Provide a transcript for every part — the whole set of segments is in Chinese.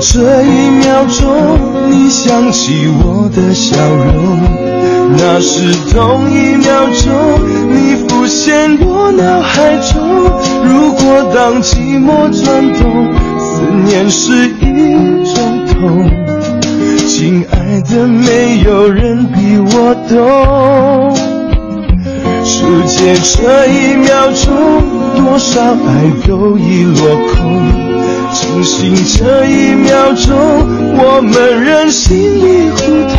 这一秒钟你想起我的笑容，那是同一秒钟你浮现我脑海中。如果当寂寞转动，思念是一种痛，亲爱的，没有人比我懂。世界这一秒钟，多少爱都已落空。清醒这一秒钟，我们仍心里互通，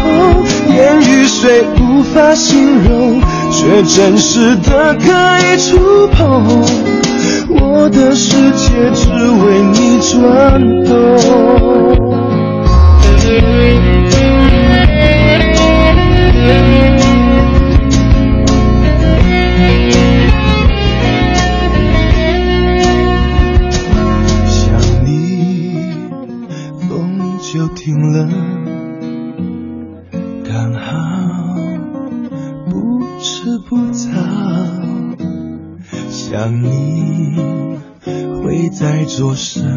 言语虽无法形容，却真实的可以触碰。我的世界只为你转动。做什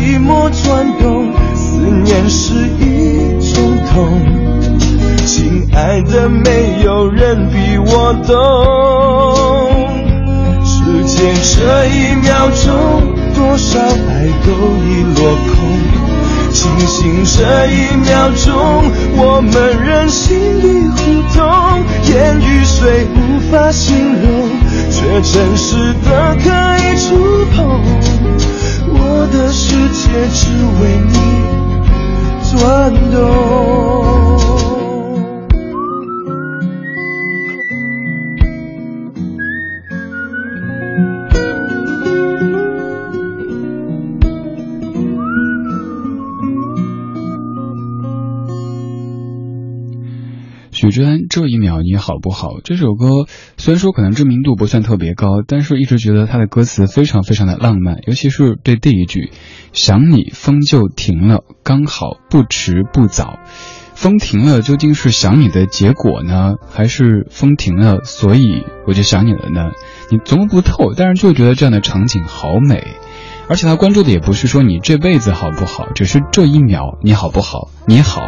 寂寞转动，思念是一种痛，亲爱的，没有人比我懂。时间这一秒钟，多少爱都已落空。清醒这一秒钟，我们仍心里互通，言语虽无法形容，却真实的可以。我的世界只为你转动。你好不好？这首歌虽然说可能知名度不算特别高，但是一直觉得它的歌词非常非常的浪漫，尤其是对第一句“想你风就停了，刚好不迟不早”。风停了，究竟是想你的结果呢，还是风停了，所以我就想你了呢？你琢磨不透，但是就觉得这样的场景好美。而且他关注的也不是说你这辈子好不好，只是这一秒你好不好？你好，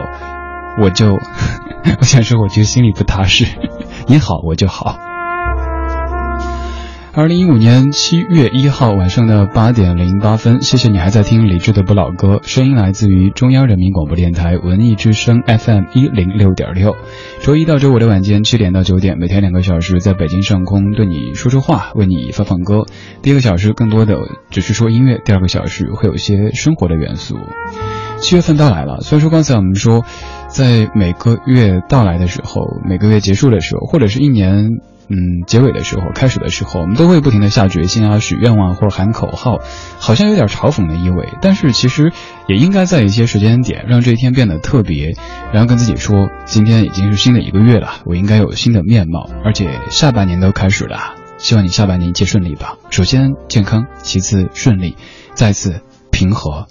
我就，我想说，我觉得心里不踏实。你好，我就好。二零一五年七月一号晚上的八点零八分，谢谢你还在听李志的不老歌，声音来自于中央人民广播电台文艺之声 FM 一零六点六。周一到周五的晚间七点到九点，每天两个小时，在北京上空对你说说话，为你放放歌。第一个小时更多的只是说音乐，第二个小时会有一些生活的元素。七月份到来了，虽然说刚才我们说，在每个月到来的时候，每个月结束的时候，或者是一年嗯结尾的时候、开始的时候，我们都会不停的下决心啊、许愿望或者喊口号，好像有点嘲讽的意味。但是其实也应该在一些时间点让这一天变得特别，然后跟自己说，今天已经是新的一个月了，我应该有新的面貌，而且下半年都开始了，希望你下半年一切顺利吧。首先健康，其次顺利，再次平和。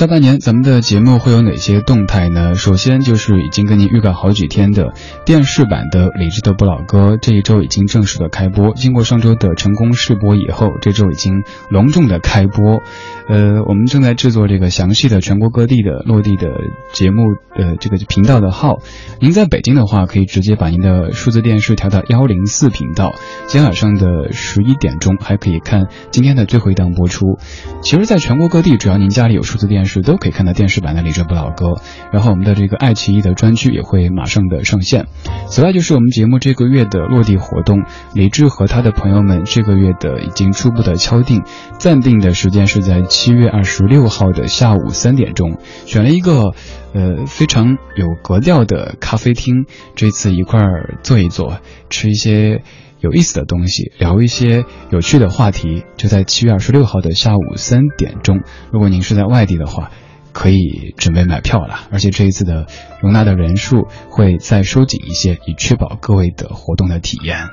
下半年咱们的节目会有哪些动态呢？首先就是已经跟您预告好几天的电视版的《理智的不老歌》，这一周已经正式的开播。经过上周的成功试播以后，这周已经隆重的开播。呃，我们正在制作这个详细的全国各地的落地的节目的这个频道的号。您在北京的话，可以直接把您的数字电视调到幺零四频道。今天晚上的十一点钟还可以看今天的最后一档播出。其实，在全国各地，只要您家里有数字电视，是都可以看到电视版的《李哲不老歌》。然后，我们的这个爱奇艺的专区也会马上的上线。此外，就是我们节目这个月的落地活动，李志和他的朋友们这个月的已经初步的敲定，暂定的时间是在。七月二十六号的下午三点钟，选了一个呃非常有格调的咖啡厅，这次一块儿坐一坐，吃一些有意思的东西，聊一些有趣的话题，就在七月二十六号的下午三点钟。如果您是在外地的话，可以准备买票了，而且这一次的容纳的人数会再收紧一些，以确保各位的活动的体验。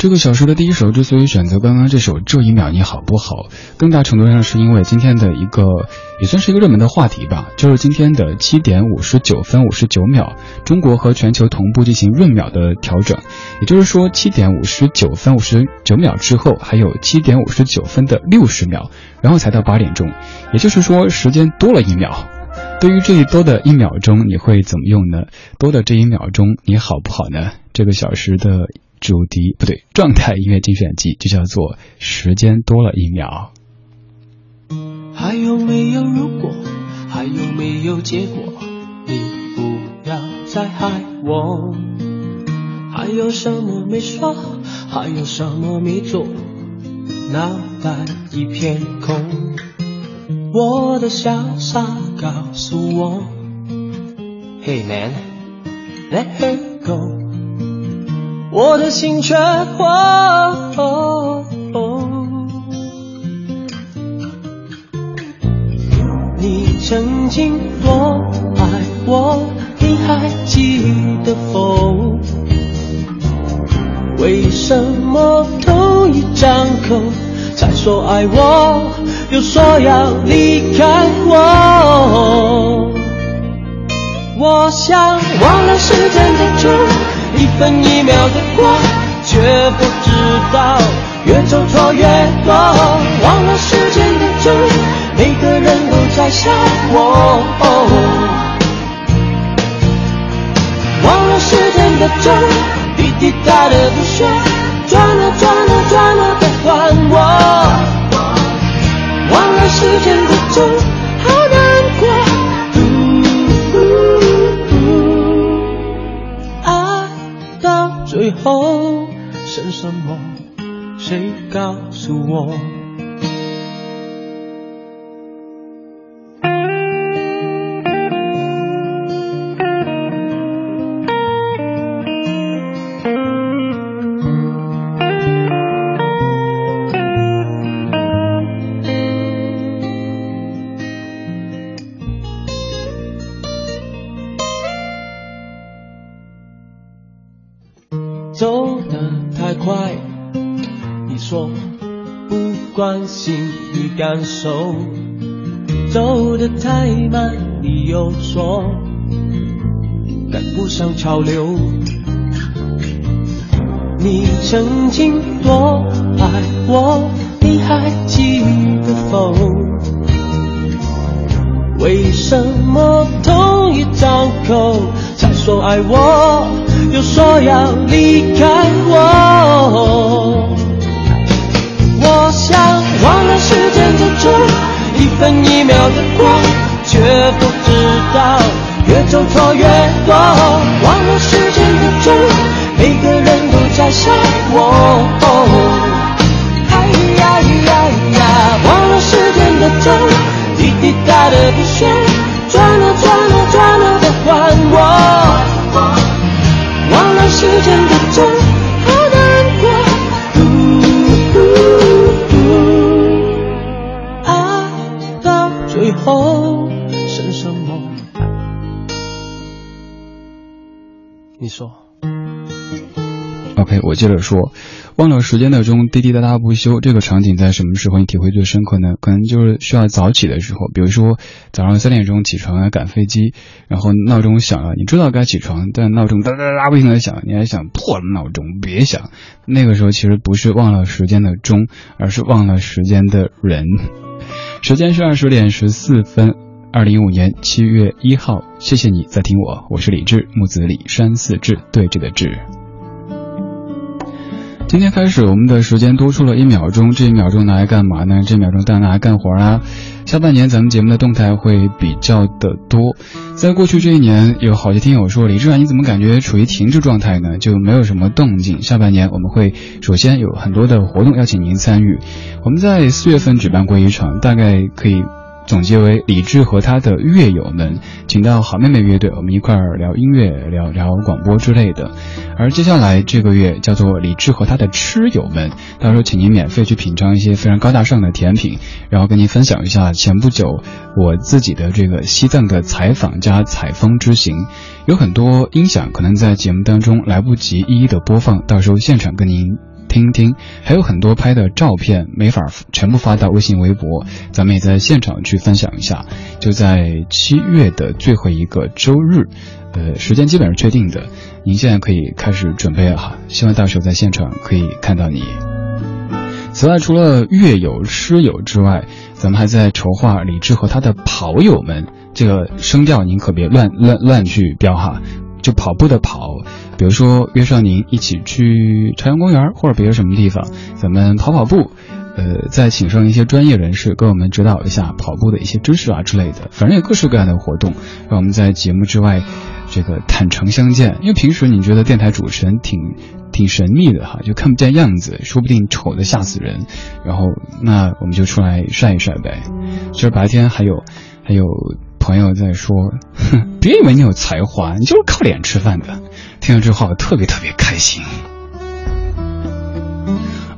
这个小说的第一首之所以选择刚刚这首《这一秒你好不好》，更大程度上是因为今天的一个也算是一个热门的话题吧，就是今天的七点五十九分五十九秒，中国和全球同步进行闰秒的调整，也就是说七点五十九分五十九秒之后还有七点五十九分的六十秒，然后才到八点钟，也就是说时间多了一秒。对于这一多的一秒钟，你会怎么用呢？多的这一秒钟你好不好呢？这个小时的。主题不对，状态音乐精选集就叫做时间多了一秒。还有没有如果？还有没有结果？你不要再害我。还有什么没说？还有什么没做？脑袋一片空。我的潇洒告诉我，Hey man，let her go。我的心却慌。你曾经多爱我，你还记得否？为什么同一张口才说爱我，又说要离开我？我想忘了时间的钟。一分一秒的过，却不知道越走错越多。忘了时间的钟，每个人都在笑我。忘了时间的钟，滴滴答答的说，转啊转啊转啊的还我。忘了时间的钟。谁告诉我？潮流。你曾经多爱我，你还记得否？为什么同一张口才说爱我，又说要离开我？我想忘了时间的钟，一分一秒我。哎呀呀呀！忘了时间的钟，滴滴答答的说，转啊转啊转 OK，我接着说，忘了时间的钟滴滴答答不休，这个场景在什么时候你体会最深刻呢？可能就是需要早起的时候，比如说早上三点钟起床要赶飞机，然后闹钟响了，你知道该起床，但闹钟哒哒哒不停的响，你还想破了闹钟别响。那个时候其实不是忘了时间的钟，而是忘了时间的人。时间是二十点十四分，二零一五年七月一号。谢谢你在听我，我是李志，木子李山寺志对峙的志。今天开始，我们的时间多出了一秒钟，这一秒钟拿来干嘛呢？这一秒钟当然拿来干活啊。下半年咱们节目的动态会比较的多。在过去这一年，有好些听友说李志远，你怎么感觉处于停滞状态呢？就没有什么动静。下半年我们会首先有很多的活动邀请您参与。我们在四月份举办过一场，大概可以。总结为李志和他的乐友们，请到好妹妹乐队，我们一块儿聊音乐、聊聊广播之类的。而接下来这个月叫做李志和他的吃友们，到时候请您免费去品尝一些非常高大上的甜品，然后跟您分享一下前不久我自己的这个西藏的采访加采风之行。有很多音响可能在节目当中来不及一一的播放，到时候现场跟您。听听，还有很多拍的照片没法全部发到微信、微博，咱们也在现场去分享一下。就在七月的最后一个周日，呃，时间基本上确定的，您现在可以开始准备了哈，希望到时候在现场可以看到你。此外，除了乐友、诗友之外，咱们还在筹划李志和他的跑友们，这个声调您可别乱乱乱去标哈。就跑步的跑，比如说约上您一起去朝阳公园或者别的什么地方，咱们跑跑步，呃，再请上一些专业人士给我们指导一下跑步的一些知识啊之类的，反正有各式各样的活动，让我们在节目之外，这个坦诚相见。因为平时你觉得电台主持人挺挺神秘的哈，就看不见样子，说不定丑的吓死人。然后那我们就出来晒一晒呗。其实白天还有还有。朋友在说：“哼，别以为你有才华，你就是靠脸吃饭的。”听了之后特别特别开心。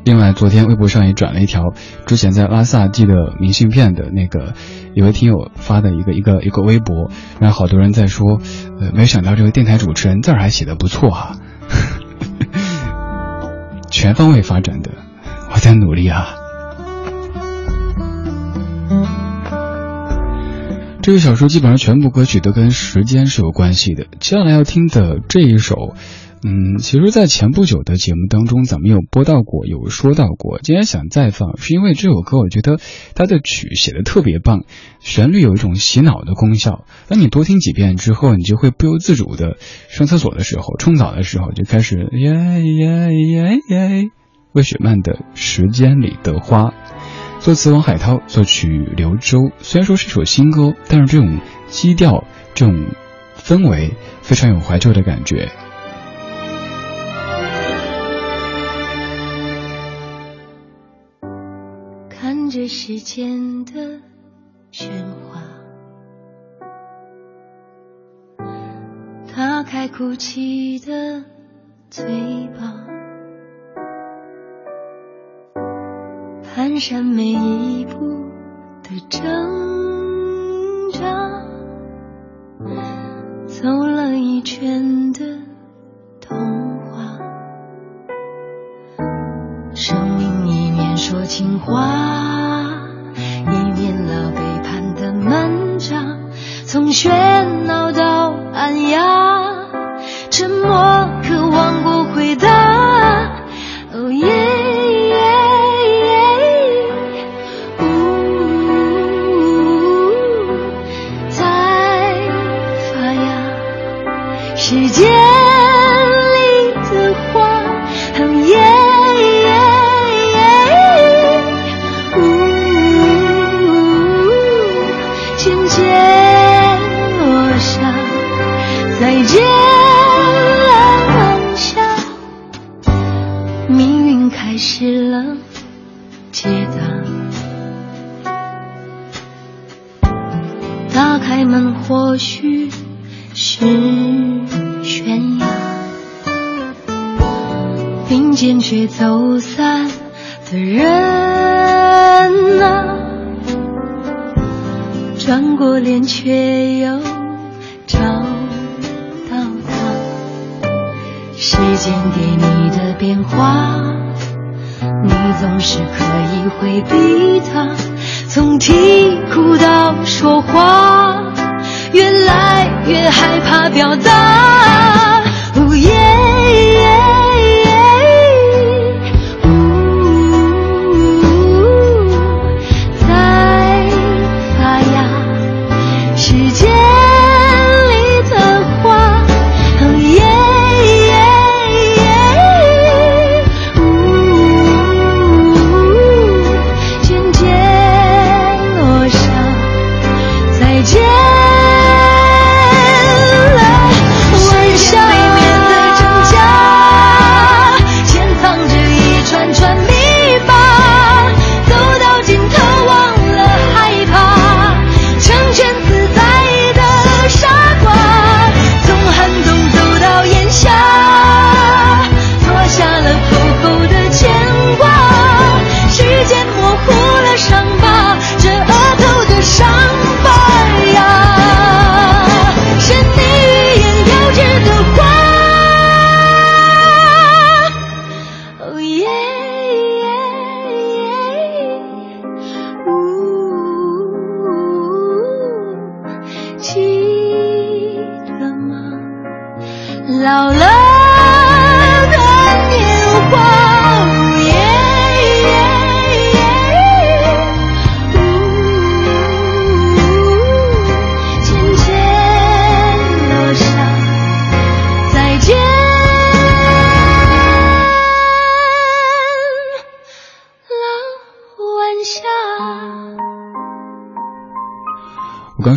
另外，昨天微博上也转了一条之前在拉萨寄的明信片的那个一位听友发的一个一个一个微博，然后好多人在说：“呃，没想到这个电台主持人字儿还写的不错哈，全方位发展的，我在努力啊。”这个小说基本上全部歌曲都跟时间是有关系的。接下来要听的这一首，嗯，其实，在前不久的节目当中，咱们有播到过，有说到过。今天想再放，是因为这首歌，我觉得它的曲写的特别棒，旋律有一种洗脑的功效。当你多听几遍之后，你就会不由自主的上厕所的时候、冲澡的时候就开始耶耶耶耶。魏雪曼的《时间里的花》。作词王海涛，作曲刘洲。虽然说是首新歌，但是这种基调、这种氛围非常有怀旧的感觉。看着时间的喧哗，打开哭泣的嘴巴。蹒跚每一步的挣扎，走了一圈的童话，生命一面说情话，一面了背叛的漫长，从喧闹到安雅，沉默或许是。悬崖，并肩却走散的人啊，转过脸却又找到他。时间给你的变化，你总是可以回避它，从啼哭到说话，越来越害怕表达。哦耶。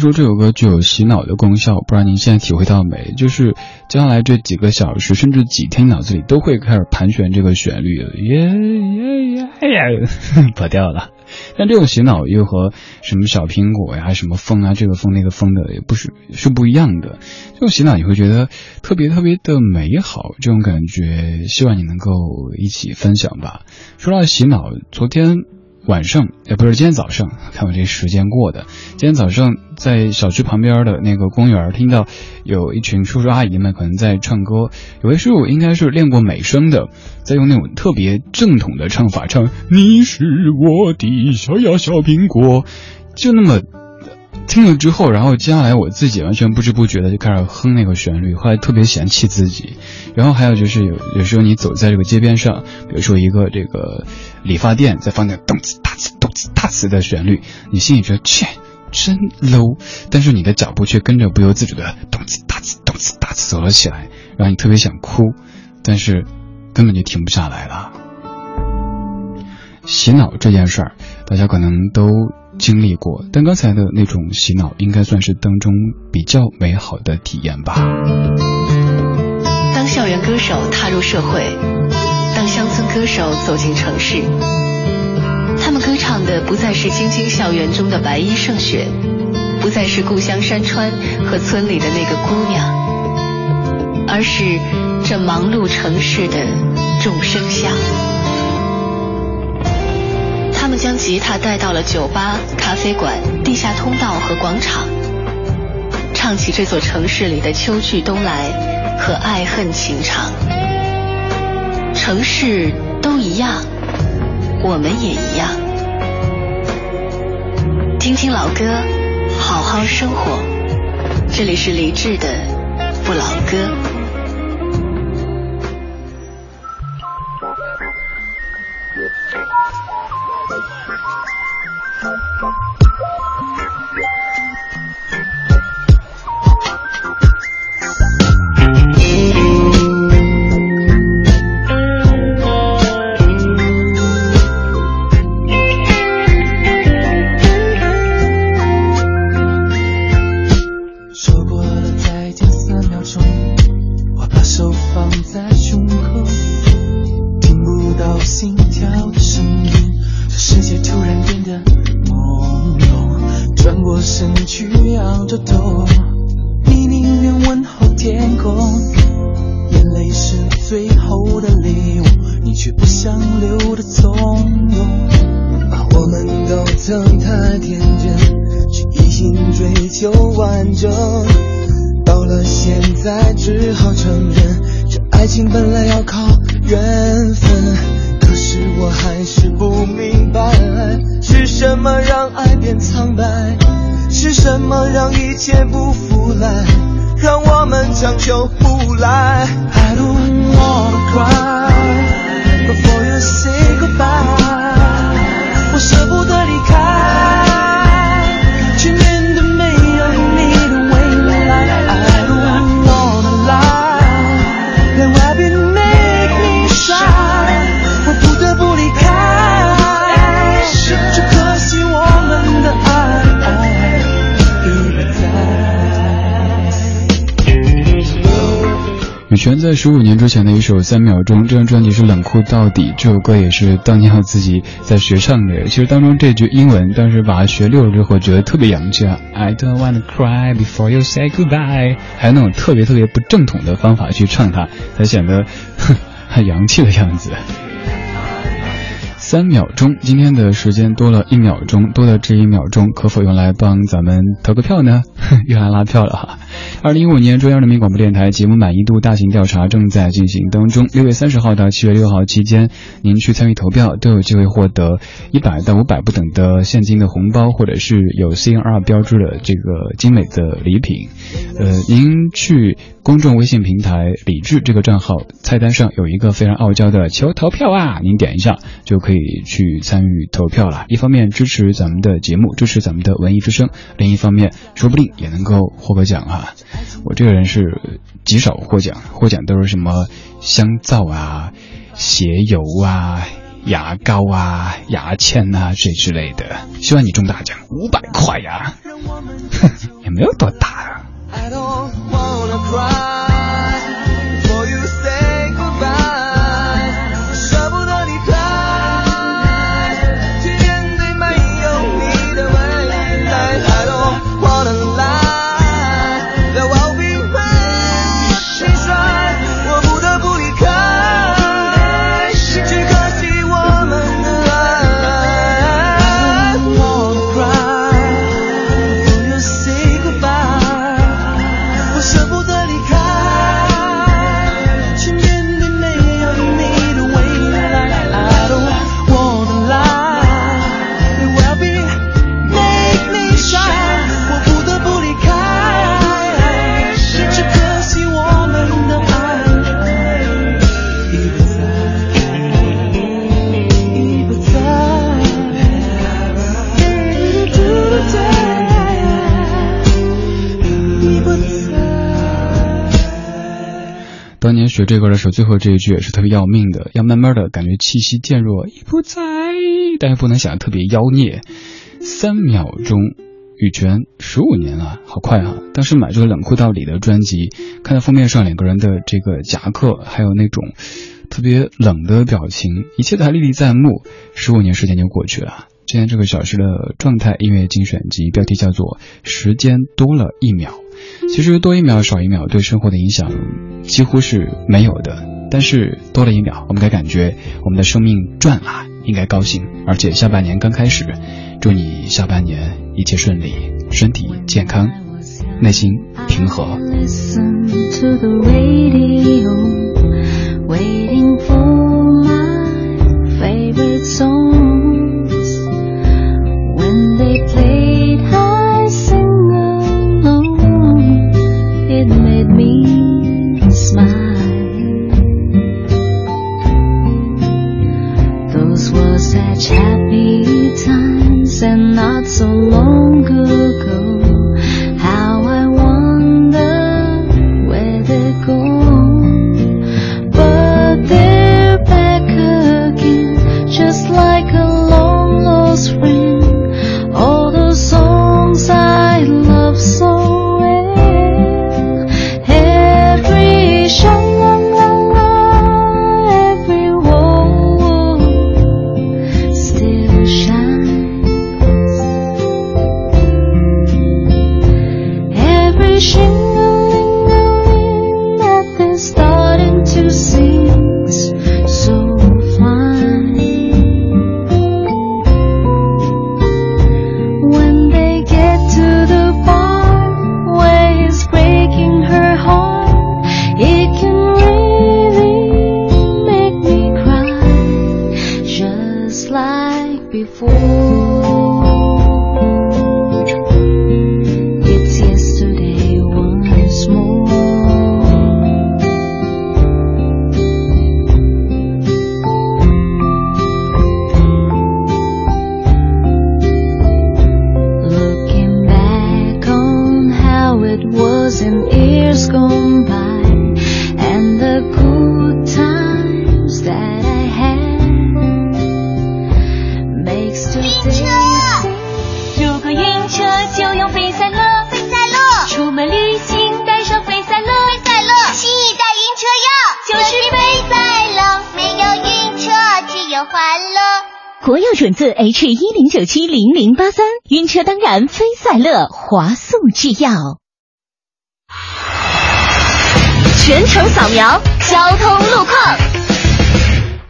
说这首歌具有洗脑的功效，不知道您现在体会到没？就是接下来这几个小时，甚至几天，脑子里都会开始盘旋这个旋律，耶耶耶呀，跑调 了。但这种洗脑又和什么小苹果呀、什么风啊、这个风那个风的也不是是不一样的。这种洗脑你会觉得特别特别的美好，这种感觉希望你能够一起分享吧。说到洗脑，昨天。晚上也不是今天早上，看我这时间过的。今天早上在小区旁边的那个公园，听到有一群叔叔阿姨们可能在唱歌。有位叔叔应该是练过美声的，在用那种特别正统的唱法唱：“你是我的小呀小苹果。”就那么。听了之后，然后接下来我自己完全不知不觉的就开始哼那个旋律，后来特别嫌弃自己。然后还有就是有有时候你走在这个街边上，比如说一个这个理发店在放那动次打次动次打次的旋律，你心里觉得切真 low，但是你的脚步却跟着不由自主的动次打次动次打次走了起来，然后你特别想哭，但是根本就停不下来了。洗脑这件事儿，大家可能都。经历过，但刚才的那种洗脑应该算是当中比较美好的体验吧。当校园歌手踏入社会，当乡村歌手走进城市，歌唱的不再是京津校园中的白衣胜雪，不再是故乡山川和村里的那个姑娘，而是这忙碌城市的众生相。他们将吉他带到了酒吧、咖啡馆、地下通道和广场，唱起这座城市里的秋去冬来和爱恨情长。城市都一样，我们也一样。听听老歌，好好生活。这里是李志的不老歌。你宁愿问候天空，眼泪是最后的礼物。你却不想留的从容，把我们都曾太天真，只一心追求完整。到了现在只好承认，这爱情本来要靠缘分。可是我还是不明白，是什么让爱变苍白？是什么让一切不复来？让我们长久不来？I don't wanna cry 羽泉在十五年之前的一首《三秒钟》，这张专辑是冷酷到底。这首歌也是当年我自己在学唱的。其实当中这句英文，当时把它学溜了之后，觉得特别洋气啊。I don't wanna cry before you say goodbye，还有那种特别特别不正统的方法去唱它，才显得 很洋气的样子。三秒钟，今天的时间多了一秒钟，多的这一秒钟可否用来帮咱们投个票呢？又来拉票了哈！二零一五年中央人民广播电台节目满意度大型调查正在进行当中，六月三十号到七月六号期间，您去参与投票都有机会获得一百到五百不等的现金的红包，或者是有 CNR 标志的这个精美的礼品。呃，您去公众微信平台“理智”这个账号，菜单上有一个非常傲娇的“求投票啊”，您点一下就可以去参与投票了。一方面支持咱们的节目，支持咱们的文艺之声；另一方面，说不定也能够获个奖啊我这个人是极少获奖，获奖都是什么香皂啊、鞋油啊、牙膏啊、牙签啊这之类的。希望你中大奖，五百块呀，也没有多大啊。I don't wanna cry 当年学这歌的时候，最后这一句也是特别要命的，要慢慢的感觉气息渐弱，已不在，但是不能想得特别妖孽。三秒钟，羽泉十五年了，好快啊！当时买这个冷酷到底的专辑，看到封面上两个人的这个夹克，还有那种特别冷的表情，一切都还历历在目。十五年时间就过去了。今天这个小时的状态音乐精选集标题叫做《时间多了一秒》。其实多一秒少一秒对生活的影响几乎是没有的，但是多了一秒，我们该感觉我们的生命转了，应该高兴。而且下半年刚开始，祝你下半年一切顺利，身体健康，内心平和。I me smile. Those were such happy times and not so long ago. 只是。赛乐，华素制药。全程扫描交通路况。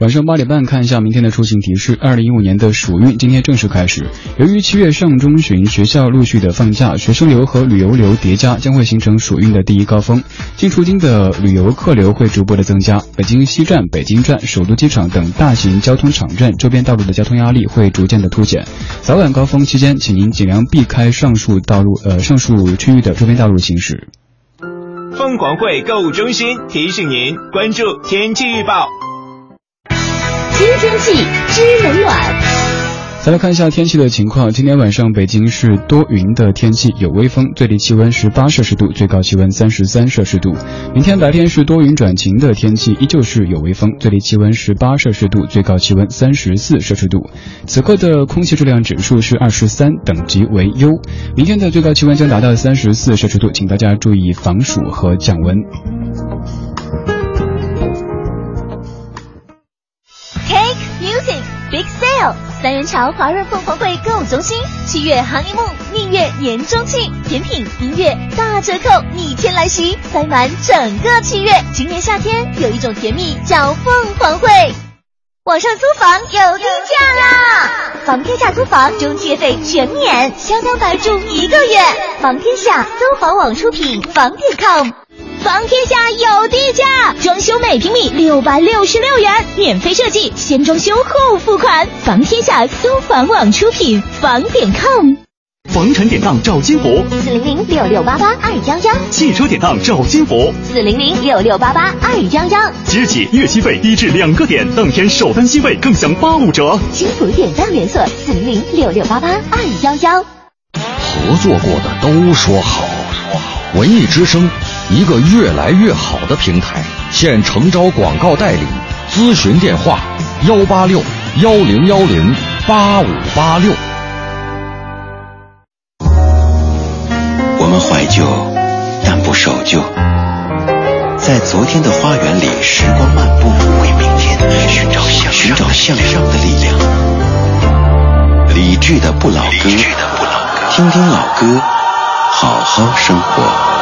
晚上八点半，看一下明天的出行提示。二零一五年的暑运今天正式开始。由于七月上中旬学校陆续的放假，学生流和旅游流叠加，将会形成暑运的第一高峰。进出京的旅游客流会逐步的增加。北京西站、北京站、首都机场等大型交通场站周边道路的交通压力会逐渐的凸显。早晚高峰期间，请您尽量避开上述道路呃上述区域的周边道路行驶。凤凰汇购物中心提醒您关注天气预报。新天气知冷暖。再来看一下天气的情况。今天晚上北京是多云的天气，有微风，最低气温十八摄氏度，最高气温三十三摄氏度。明天白天是多云转晴的天气，依旧是有微风，最低气温十八摄氏度，最高气温三十四摄氏度。此刻的空气质量指数是二十三，等级为优。明天的最高气温将达到三十四摄氏度，请大家注意防暑和降温。三元桥华润凤凰汇购物中心，七月行业木蜜月年中庆，甜品、音乐大折扣逆天来袭，塞满整个七月。今年夏天有一种甜蜜叫凤凰汇，网上租房有低价啦！房天下租房中介费全免，相当白住一个月。房天下租房网出品，房点 com。房天下有地价，装修每平米六百六十六元，免费设计，先装修后付款。房天下租房网出品，房点 com。房产典当找金福，四零零六六八八二幺幺。汽车典当找金福，四零零六六八八二幺幺。即日起月息费低至两个点，当天首单息费更享八五折。金福典当连锁，四零零六六八八二幺幺。合作过的都说好，文艺之声。一个越来越好的平台，现诚招广告代理，咨询电话：幺八六幺零幺零八五八六。我们怀旧，但不守旧，在昨天的花园里时光漫步，为明天寻找向寻找向上的力量。理智的不老歌，听听老歌，好好生活。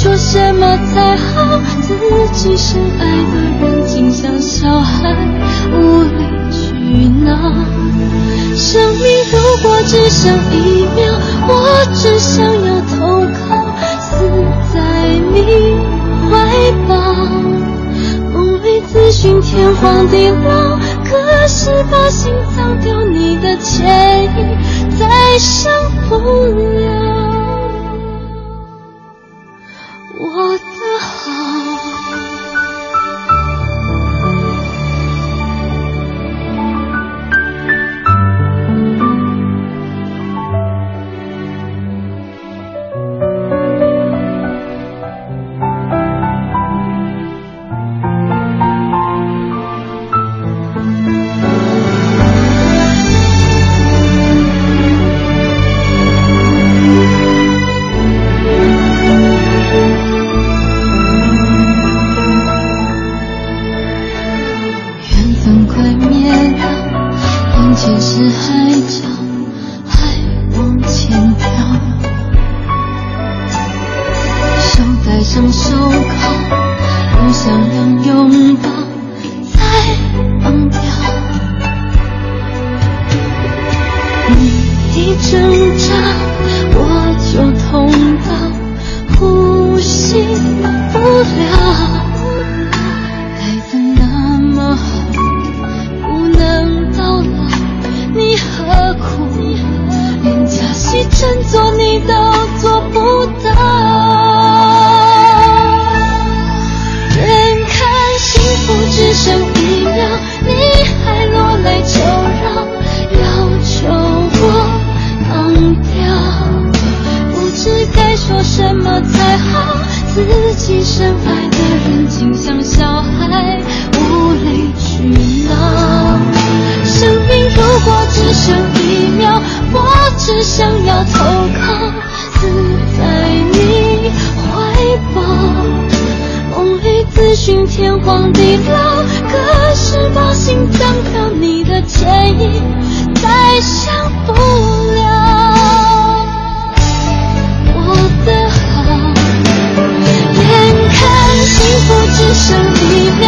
说什么才好，自己深爱的人竟像小孩无理取闹。生命如果只剩一秒，我只想要投靠，死在你怀抱。梦里咨询天荒地老，可是把心藏掉，你的歉意再想不了。荒地老，可是把心脏掉，你的歉意再想不了。我的好，眼看幸福只剩一秒，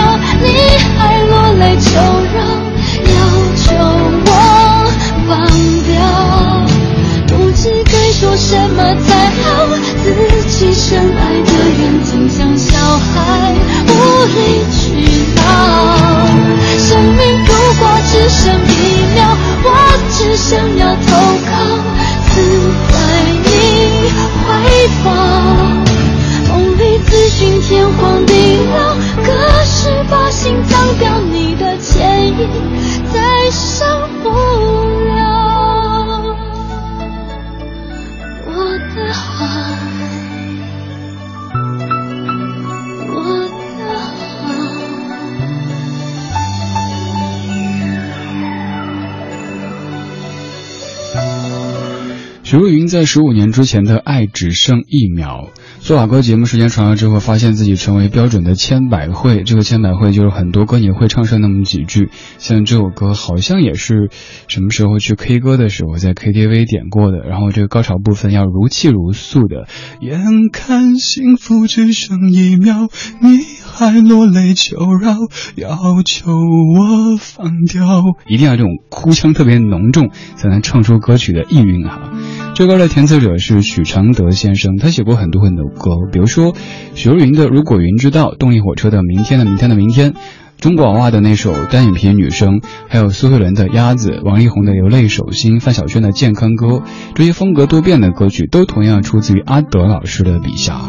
许茹芸在十五年之前的《爱只剩一秒》做老歌节目时间长了之后，发现自己成为标准的千百惠。这个千百惠就是很多歌你会唱上那么几句，像这首歌好像也是什么时候去 K 歌的时候在 KTV 点过的。然后这个高潮部分要如泣如诉的，眼看幸福只剩一秒，你还落泪求饶，要求我放掉，一定要这种哭腔特别浓重，才能唱出歌曲的意蕴哈。这歌的填词者是许常德先生，他写过很多很多歌，比如说许茹芸的《如果云知道》，动力火车的《明天的明天的明天》，中国娃娃的那首《单眼皮女生》，还有苏慧伦的《鸭子》，王力宏的《流泪手心》，范晓萱的《健康歌》，这些风格多变的歌曲都同样出自于阿德老师的笔下。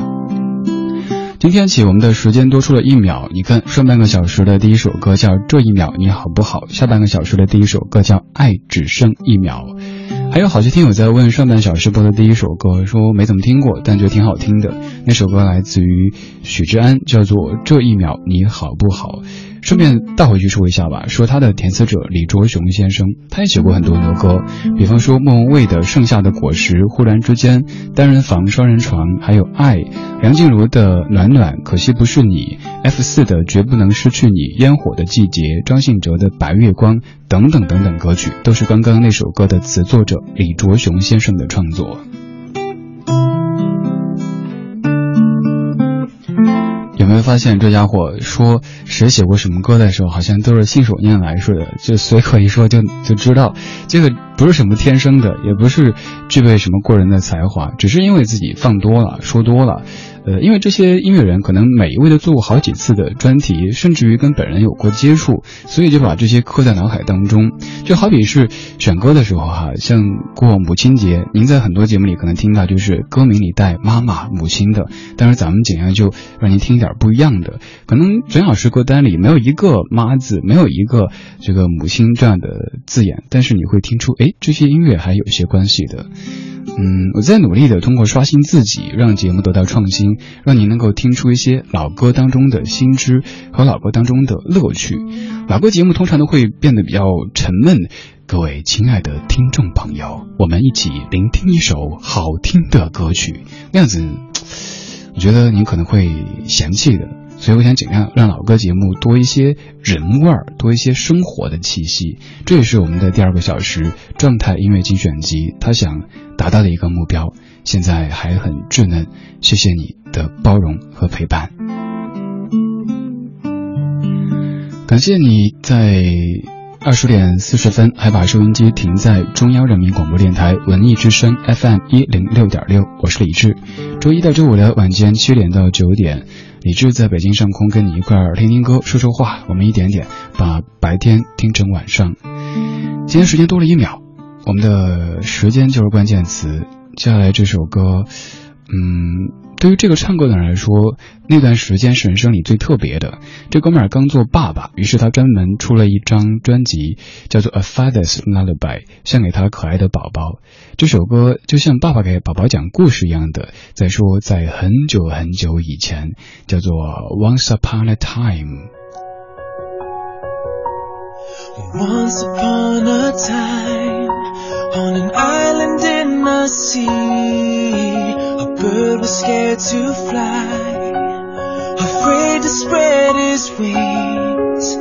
今天起，我们的时间多出了一秒。你看，上半个小时的第一首歌叫《这一秒你好不好》，下半个小时的第一首歌叫《爱只剩一秒》。还有好些听友在问上半小时播的第一首歌，说没怎么听过，但觉得挺好听的。那首歌来自于许志安，叫做《这一秒你好不好》。顺便倒回去说一下吧，说他的填词者李卓雄先生，他也写过很多很多歌，比方说莫文蔚的《盛夏的果实》，忽然之间，单人房、双人床，还有爱，梁静茹的《暖暖》，可惜不是你，F 四的《绝不能失去你》，烟火的季节，张信哲的《白月光》等等等等歌曲，都是刚刚那首歌的词作者李卓雄先生的创作。你会发现这家伙说谁写过什么歌的时候，好像都是信手拈来似的，就随口一说就就知道，这个不是什么天生的，也不是具备什么过人的才华，只是因为自己放多了，说多了。呃，因为这些音乐人可能每一位都做过好几次的专题，甚至于跟本人有过接触，所以就把这些刻在脑海当中。就好比是选歌的时候哈，像过母亲节，您在很多节目里可能听到就是歌名里带妈妈、母亲的，但是咱们尽量就让您听一点不一样的。可能整小时歌单里没有一个妈字，没有一个这个母亲这样的字眼，但是你会听出，哎，这些音乐还有一些关系的。嗯，我在努力的通过刷新自己，让节目得到创新，让您能够听出一些老歌当中的新知和老歌当中的乐趣。老歌节目通常都会变得比较沉闷，各位亲爱的听众朋友，我们一起聆听一首好听的歌曲，那样子，我觉得您可能会嫌弃的。所以我想尽量让老歌节目多一些人味儿，多一些生活的气息。这也是我们的第二个小时状态音乐精选集，他想达到的一个目标。现在还很稚嫩，谢谢你的包容和陪伴。感谢你在二十点四十分还把收音机停在中央人民广播电台文艺之声 FM 一零六点六，我是李志。周一到周五的晚间七点到九点，李志在北京上空跟你一块儿听听歌、说说话，我们一点点把白天听成晚上。今天时间多了一秒，我们的时间就是关键词。接下来这首歌，嗯。对于这个唱歌的人来说，那段时间是人生里最特别的。这哥们儿刚做爸爸，于是他专门出了一张专辑，叫做《A Father's Lullaby》，献给他可爱的宝宝。这首歌就像爸爸给宝宝讲故事一样的，在说在很久很久以前，叫做《Once Upon a Time》。Once upon a time, on an island in the sea. Bird was scared to fly, afraid to spread his wings.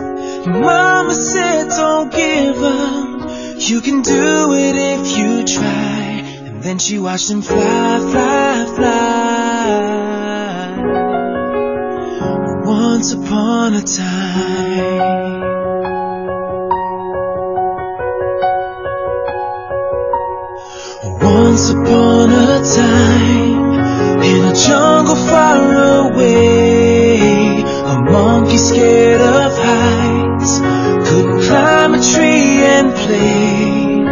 Mama said, Don't give up, you can do it if you try. And then she watched him fly, fly, fly. Once upon a time. Once upon a time, in a jungle far away, a monkey scared of heights couldn't climb a tree and play.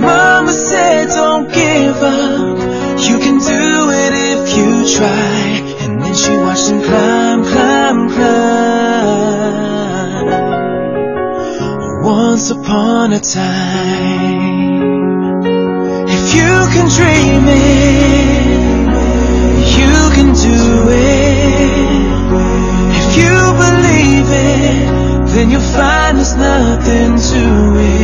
Mama said, Don't give up, you can do it if you try. And then she watched him climb, climb, climb. Once upon a time. If you can dream it, you can do it. If you believe it, then you'll find there's nothing to it.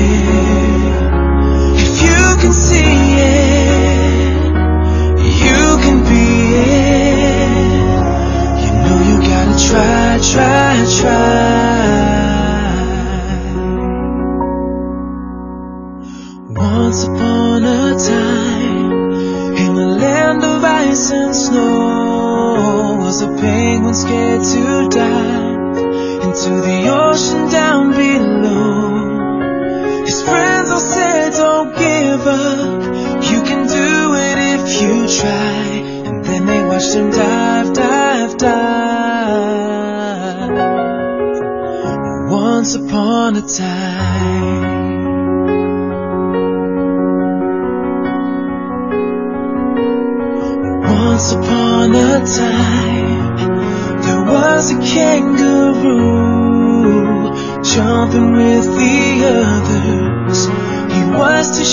Scared to dive into the ocean down below. His friends all said, Don't give up, you can do it if you try. And then they watched him dive, dive, dive. Once upon a time. Once upon a time,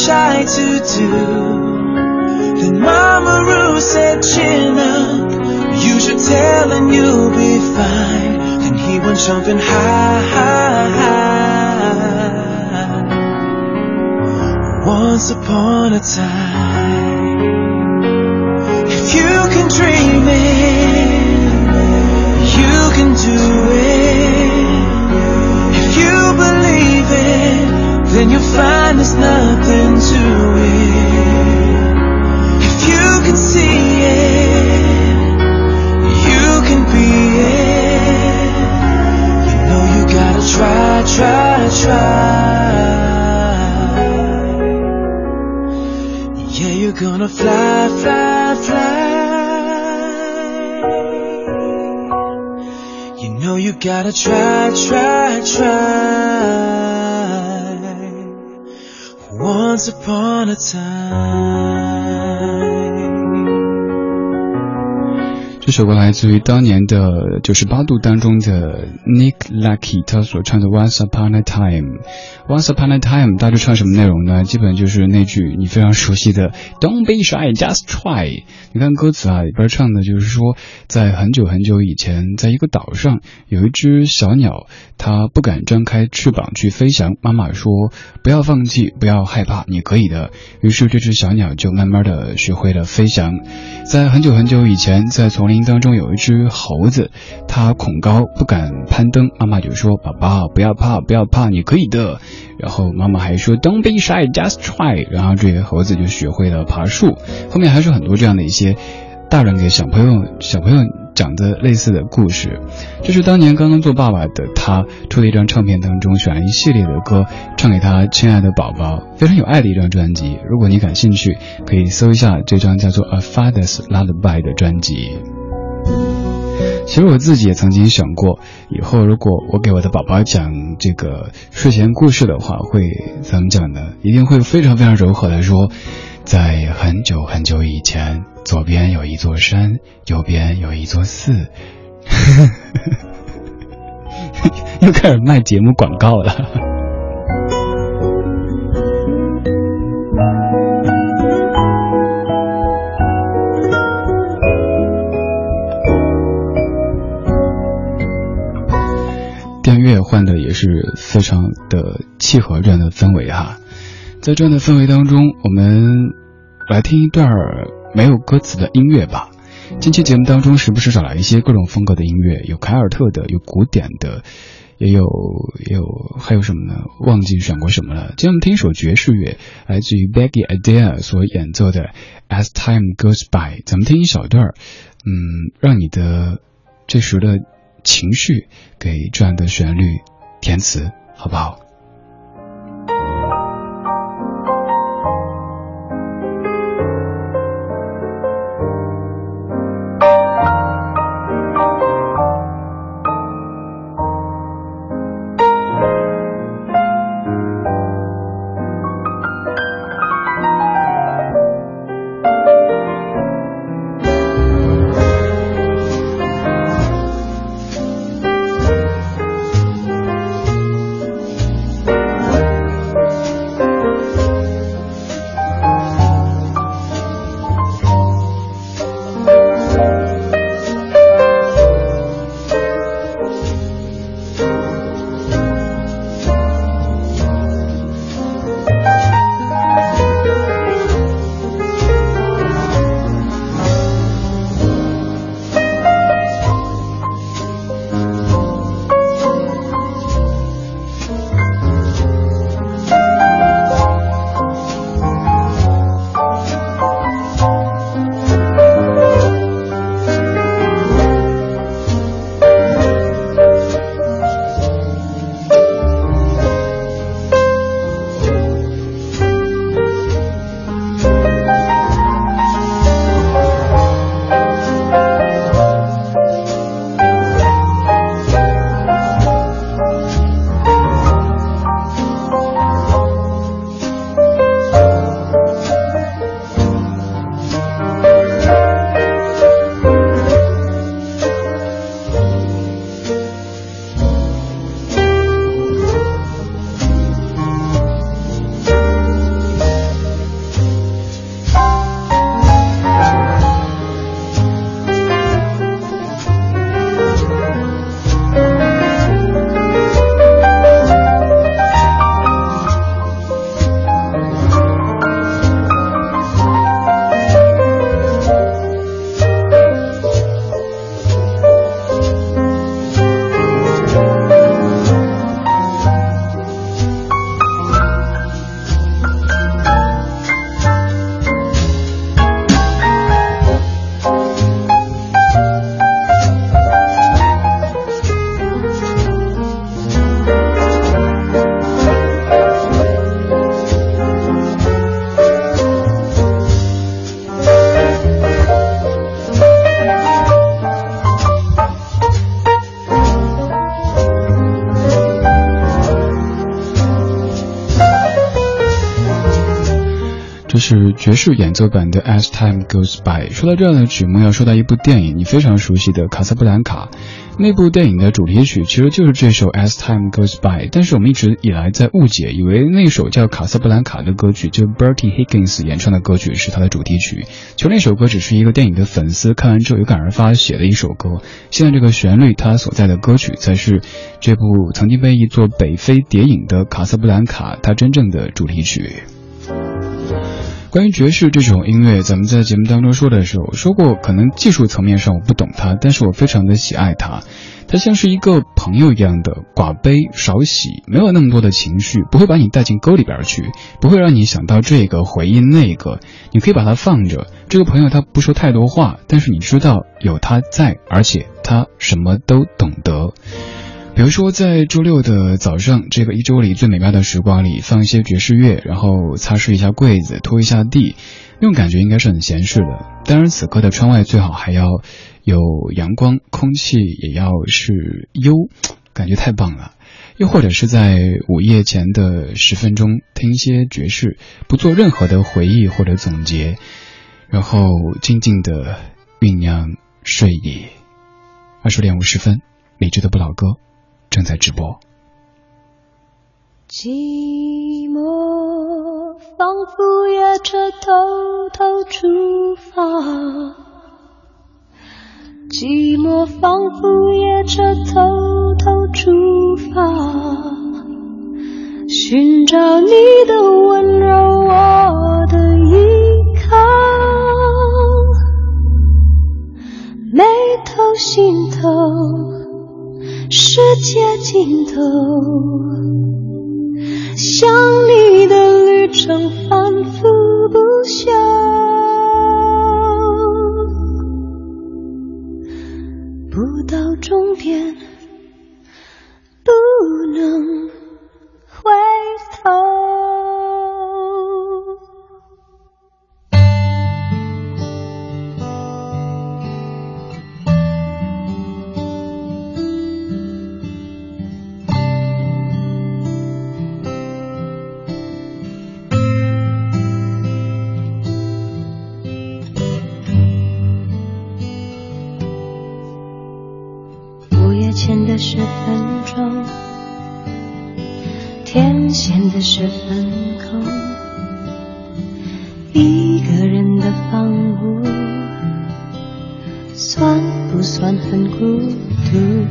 shy to do. Then Mama Roo said, Chin up, use your tail and you'll be fine. Then he went jumping high, high, high. Once upon a time. If you can dream it, you can do it. If you believe then you'll find there's nothing to it. If you can see it, you can be it. You know you gotta try, try, try. Yeah, you're gonna fly, fly, fly. You know you gotta try, try, try. Once upon a time. 这首歌来自于当年的九十八度当中的 Nick Lucky，他所唱的 Once Upon a Time。Once Upon a Time，大致唱什么内容呢？基本就是那句你非常熟悉的 Don't be shy, just try。你看歌词啊，里边唱的就是说，在很久很久以前，在一个岛上有一只小鸟，它不敢张开翅膀去飞翔。妈妈说不要放弃，不要害怕，你可以的。于是这只小鸟就慢慢的学会了飞翔。在很久很久以前，在丛林当中有一只猴子，它恐高不敢攀登。妈妈就说：“宝宝不要怕，不要怕，你可以的。”然后妈妈还说：“Don't be shy, just try。”然后这些猴子就学会了爬树。后面还是很多这样的一些大人给小朋友小朋友讲的类似的故事。这是当年刚刚做爸爸的他出的一张唱片当中选了一系列的歌，唱给他亲爱的宝宝，非常有爱的一张专辑。如果你感兴趣，可以搜一下这张叫做《A Father's Lullaby》的专辑。其实我自己也曾经想过，以后如果我给我的宝宝讲这个睡前故事的话，会怎么讲呢？一定会非常非常柔和的说，在很久很久以前，左边有一座山，右边有一座寺。又开始卖节目广告了。音乐换的也是非常的契合这样的氛围哈，在这样的氛围当中，我们来听一段没有歌词的音乐吧。近期节目当中时不时找来一些各种风格的音乐，有凯尔特的，有古典的，也有也有还有什么呢？忘记选过什么了。今天我们听一首爵士乐，来自于 Becky Adair 所演奏的 As Time Goes By。咱们听一小段嗯，让你的这时的。情绪给这样的旋律填词，好不好？是爵士演奏版的《As Time Goes By》。说到这样的曲目，要说到一部电影，你非常熟悉的《卡萨布兰卡》。那部电影的主题曲其实就是这首《As Time Goes By》，但是我们一直以来在误解，以为那首叫《卡萨布兰卡》的歌曲，就 Bertie Higgins 演唱的歌曲是他的主题曲。其实那首歌只是一个电影的粉丝看完之后有感而发写的一首歌。现在这个旋律，它所在的歌曲才是这部曾经被译作北非谍影的《卡萨布兰卡》它真正的主题曲。关于爵士这种音乐，咱们在节目当中说的时候说过，可能技术层面上我不懂它，但是我非常的喜爱它。他像是一个朋友一样的寡悲少喜，没有那么多的情绪，不会把你带进沟里边去，不会让你想到这个回忆那个。你可以把它放着。这个朋友他不说太多话，但是你知道有他在，而且他什么都懂得。比如说，在周六的早上，这个一周里最美妙的时光里，放一些爵士乐，然后擦拭一下柜子，拖一下地，那种感觉应该是很闲适的。当然，此刻的窗外最好还要有阳光，空气也要是优，感觉太棒了。又或者是在午夜前的十分钟，听一些爵士，不做任何的回忆或者总结，然后静静的酝酿睡意。二十点五十分，理智的不老歌。正在直播。寂寞仿佛夜车偷偷出发，寂寞仿佛夜车偷偷出发，寻找你的温柔，我的依靠，眉头心头。世界尽头，想你的旅程反复不休，不到终点，不能回头。的十分钟，天显得十分空，一个人的房屋，算不算很孤独？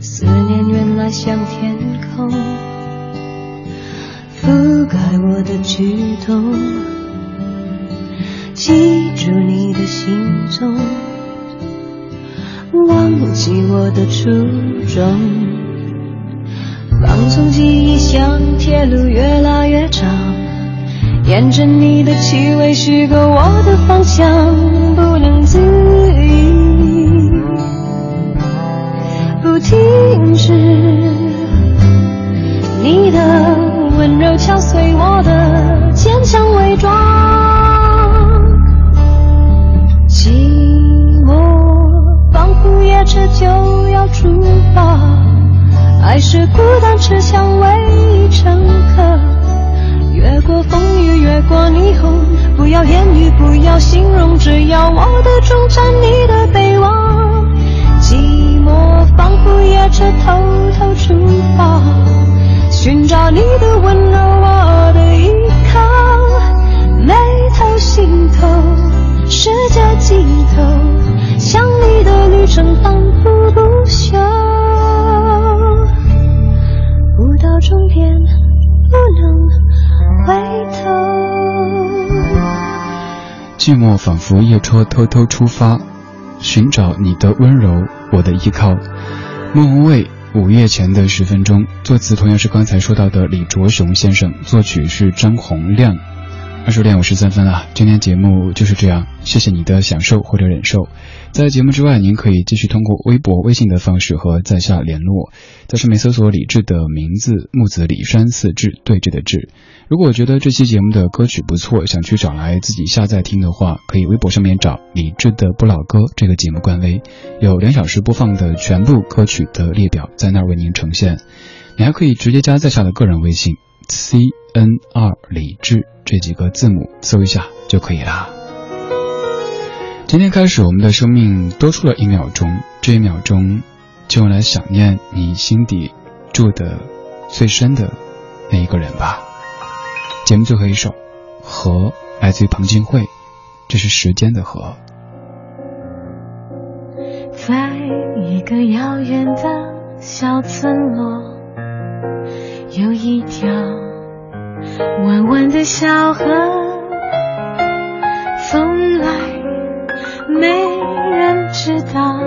思念原来像天空，覆盖我的举动，记住你的行踪。忘记我的初衷，放纵记忆像铁路越拉越长，沿着你的气味虚构我的方向，不能自已，不停止。你的温柔敲碎我的坚强伪装。就要出发，爱是孤单持枪为乘客，越过风雨，越过霓虹，不要言语，不要形容，只要我的忠诚，你的备忘。寂寞仿佛夜车偷偷出发，寻找你的温柔，我的依靠，眉头心头，世界尽头。想你的旅程终点不能回头。寂寞仿佛夜车偷偷出发，寻找你的温柔，我的依靠。莫文蔚午夜前的十分钟，作词同样是刚才说到的李卓雄先生，作曲是张洪亮。二十点五十三分了，今天节目就是这样，谢谢你的享受或者忍受。在节目之外，您可以继续通过微博、微信的方式和在下联络，在上面搜索李志的名字，木子李山四志对峙的志。如果觉得这期节目的歌曲不错，想去找来自己下载听的话，可以微博上面找李志的不老歌这个节目官微，有两小时播放的全部歌曲的列表在那儿为您呈现。你还可以直接加在下的个人微信 c n 二李志这几个字母搜一下就可以啦。今天开始，我们的生命多出了一秒钟，这一秒钟就用来想念你心底住的最深的那一个人吧。节目最后一首《河》来自于彭靖惠，这是时间的河。在一个遥远的小村落，有一条弯弯的小河，从来。没人知道，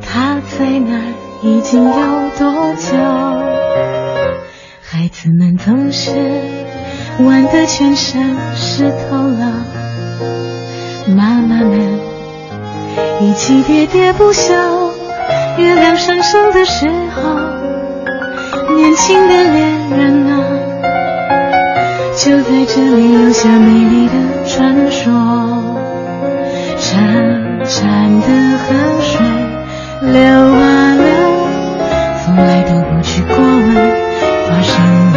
它在那儿，已经有多久？孩子们总是玩得全身湿透了，妈妈们一起喋喋不休。月亮上升的时候，年轻的恋人啊，就在这里留下美丽的传说。潺潺的河水流啊流，从来都不去过问发生了